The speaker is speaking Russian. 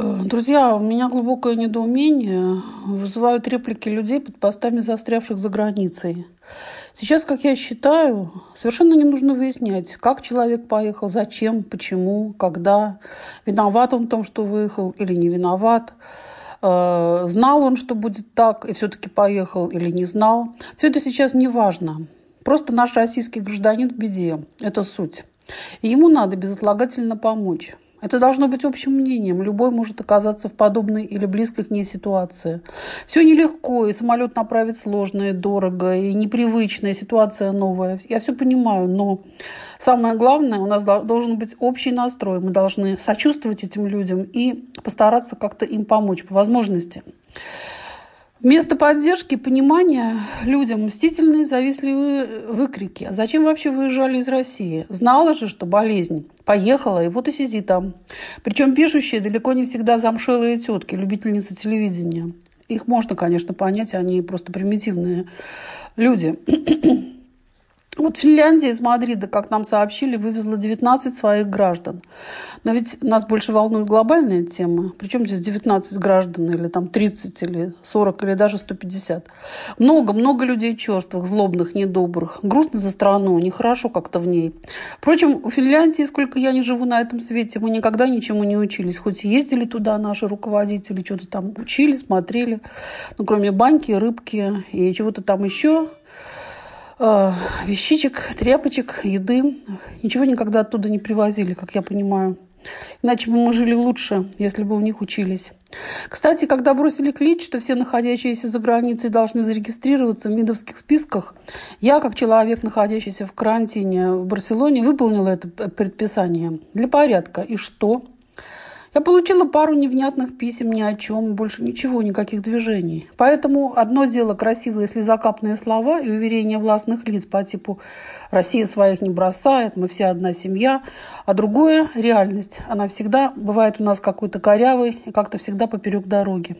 Э, друзья, у меня глубокое недоумение вызывают реплики людей под постами застрявших за границей. Сейчас, как я считаю, совершенно не нужно выяснять, как человек поехал, зачем, почему, когда, виноват он в том, что выехал или не виноват, э, знал он, что будет так, и все-таки поехал или не знал. Все это сейчас не важно. Просто наш российский гражданин в беде. Это суть. И ему надо безотлагательно помочь. Это должно быть общим мнением. Любой может оказаться в подобной или близкой к ней ситуации. Все нелегко, и самолет направить сложно, и дорого, и непривычная ситуация новая. Я все понимаю, но самое главное, у нас должен быть общий настрой. Мы должны сочувствовать этим людям и постараться как-то им помочь по возможности. Вместо поддержки понимания людям мстительные, завистливые выкрики. А зачем вообще выезжали из России? Знала же, что болезнь. Поехала, и вот и сиди там. Причем пишущие далеко не всегда замшелые тетки, любительницы телевидения. Их можно, конечно, понять, они просто примитивные люди. Вот Финляндия из Мадрида, как нам сообщили, вывезла 19 своих граждан. Но ведь нас больше волнует глобальная тема. Причем здесь 19 граждан, или там 30, или 40, или даже 150. Много-много людей черствых, злобных, недобрых. Грустно за страну, нехорошо как-то в ней. Впрочем, у Финляндии, сколько я не живу на этом свете, мы никогда ничему не учились. Хоть и ездили туда наши руководители, что-то там учили, смотрели. Ну, кроме баньки, рыбки и чего-то там еще – э, вещичек, тряпочек, еды. Ничего никогда оттуда не привозили, как я понимаю. Иначе бы мы жили лучше, если бы у них учились. Кстати, когда бросили клич, что все находящиеся за границей должны зарегистрироваться в МИДовских списках, я, как человек, находящийся в карантине в Барселоне, выполнила это предписание для порядка. И что? Я получила пару невнятных писем ни о чем, больше ничего, никаких движений. Поэтому одно дело красивые слезокапные слова и уверения властных лиц по типу «Россия своих не бросает, мы все одна семья», а другое – реальность. Она всегда бывает у нас какой-то корявой и как-то всегда поперек дороги.